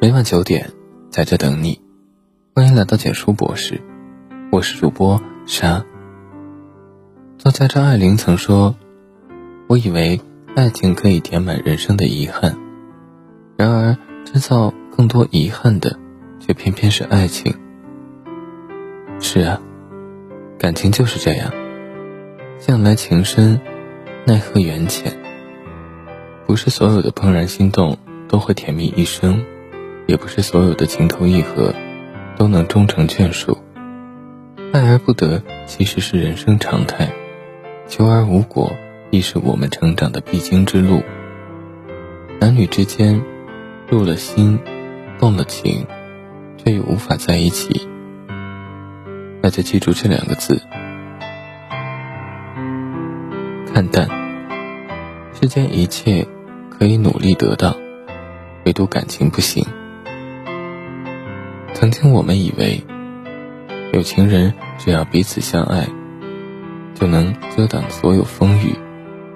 每晚九点，在这等你。欢迎来到简书博士，我是主播沙。作家张爱玲曾说：“我以为爱情可以填满人生的遗憾，然而制造更多遗憾的，却偏偏是爱情。”是啊，感情就是这样，向来情深，奈何缘浅。不是所有的怦然心动都会甜蜜一生，也不是所有的情投意合都能终成眷属。爱而不得其实是人生常态，求而无果亦是我们成长的必经之路。男女之间入了心，动了情，却又无法在一起，那就记住这两个字：看淡。世间一切。可以努力得到，唯独感情不行。曾经我们以为，有情人只要彼此相爱，就能遮挡所有风雨，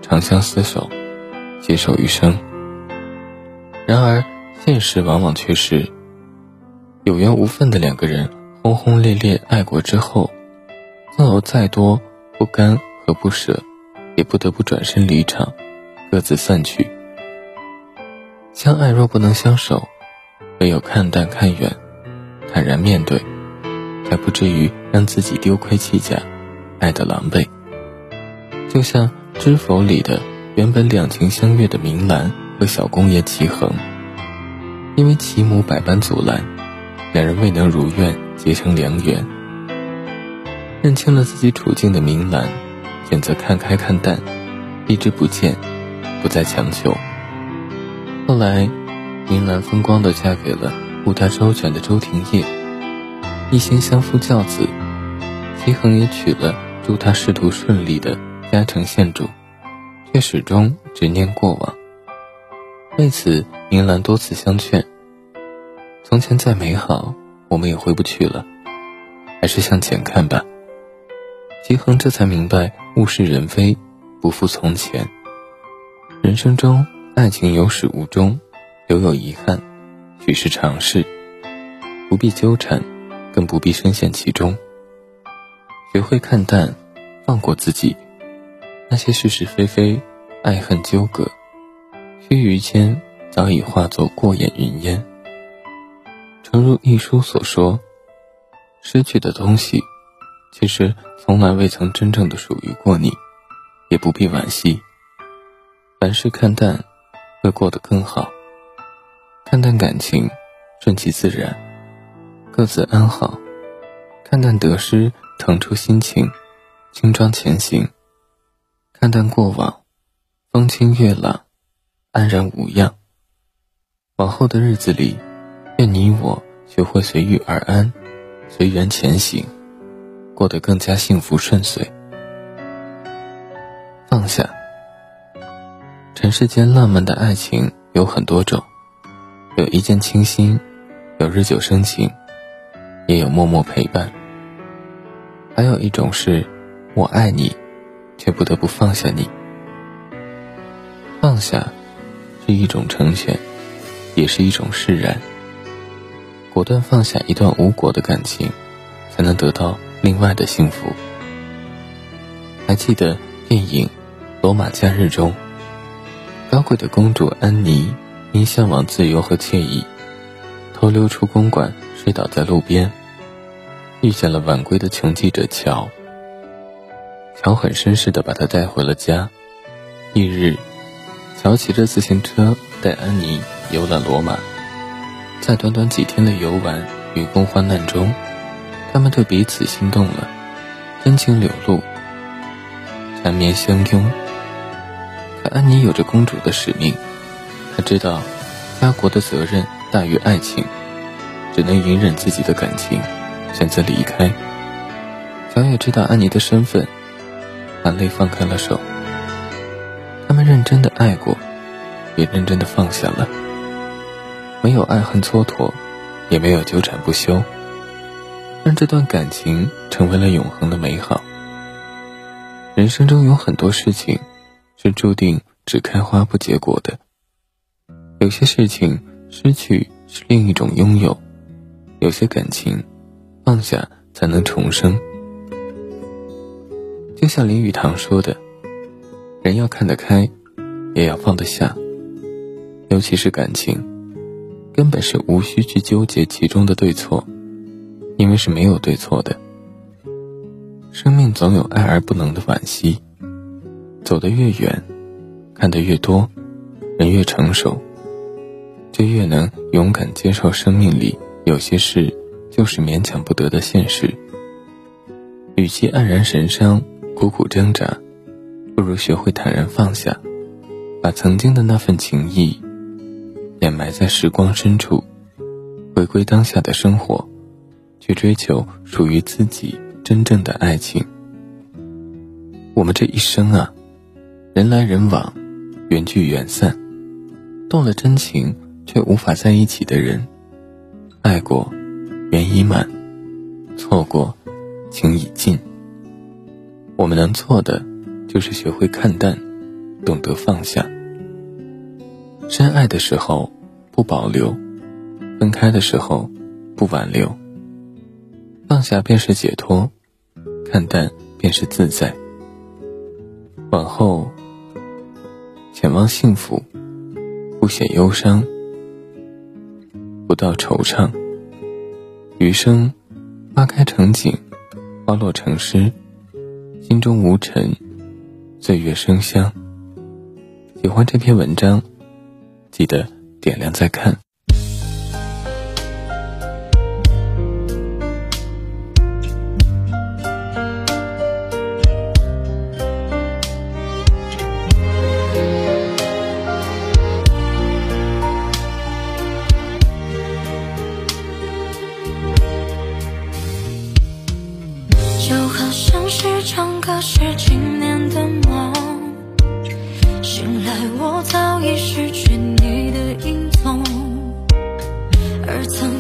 长相厮守，携手余生。然而，现实往往却是，有缘无分的两个人轰轰烈烈爱过之后，纵有再多不甘和不舍，也不得不转身离场，各自散去。相爱若不能相守，唯有看淡看远，坦然面对，才不至于让自己丢盔弃甲，爱得狼狈。就像《知否》里的原本两情相悦的明兰和小公爷齐衡，因为其母百般阻拦，两人未能如愿结成良缘。认清了自己处境的明兰，选择看开看淡，避之不见，不再强求。后来，明兰风光地嫁给了护她周全的周廷烨，一心相夫教子；齐衡也娶了祝他仕途顺利的嘉诚县主，却始终执念过往。为此，明兰多次相劝：“从前再美好，我们也回不去了，还是向前看吧。”齐衡这才明白物是人非，不复从前。人生中。爱情有始无终，留有遗憾，许是尝试，不必纠缠，更不必深陷其中。学会看淡，放过自己，那些是是非非、爱恨纠葛，须臾间早已化作过眼云烟。诚如一书所说，失去的东西，其实从来未曾真正的属于过你，也不必惋惜。凡事看淡。会过得更好。看淡感情，顺其自然，各自安好。看淡得失，腾出心情，轻装前行。看淡过往，风清月朗，安然无恙。往后的日子里，愿你我学会随遇而安，随缘前行，过得更加幸福顺遂。放下。尘世间浪漫的爱情有很多种，有一见倾心，有日久生情，也有默默陪伴。还有一种是，我爱你，却不得不放下你。放下，是一种成全，也是一种释然。果断放下一段无果的感情，才能得到另外的幸福。还记得电影《罗马假日》中。高贵的公主安妮因向往自由和惬意，偷溜出公馆，睡倒在路边。遇见了晚归的穷记者乔，乔很绅士地把她带回了家。翌日，乔骑着自行车带安妮游览罗马。在短短几天的游玩与共患难中，他们对彼此心动了，真情流露，缠绵相拥。可安妮有着公主的使命，他知道家国的责任大于爱情，只能隐忍自己的感情，选择离开。小野知道安妮的身份，含泪放开了手。他们认真的爱过，也认真的放下了，没有爱恨蹉跎，也没有纠缠不休，让这段感情成为了永恒的美好。人生中有很多事情。是注定只开花不结果的。有些事情失去是另一种拥有。有些感情，放下才能重生。就像林语堂说的：“人要看得开，也要放得下。尤其是感情，根本是无需去纠结其中的对错，因为是没有对错的。生命总有爱而不能的惋惜。走得越远，看得越多，人越成熟。”就越能勇敢接受生命里有些事就是勉强不得的现实。与其黯然神伤、苦苦挣扎，不如学会坦然放下，把曾经的那份情谊掩埋在时光深处，回归当下的生活，去追求属于自己真正的爱情。我们这一生啊，人来人往，缘聚缘散，动了真情。却无法在一起的人，爱过，缘已满；错过，情已尽。我们能做的，就是学会看淡，懂得放下。深爱的时候不保留，分开的时候不挽留。放下便是解脱，看淡便是自在。往后，前望幸福，不显忧伤。不到惆怅，余生花开成景，花落成诗，心中无尘，岁月生香。喜欢这篇文章，记得点亮再看。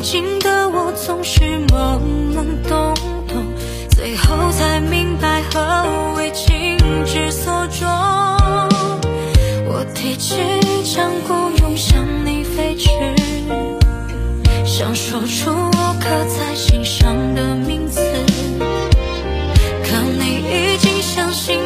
经的我总是懵懵懂懂，最后才明白何为情之所钟。我提起张孤勇向你飞去，想说出我刻在心上的名字，可你已经相信。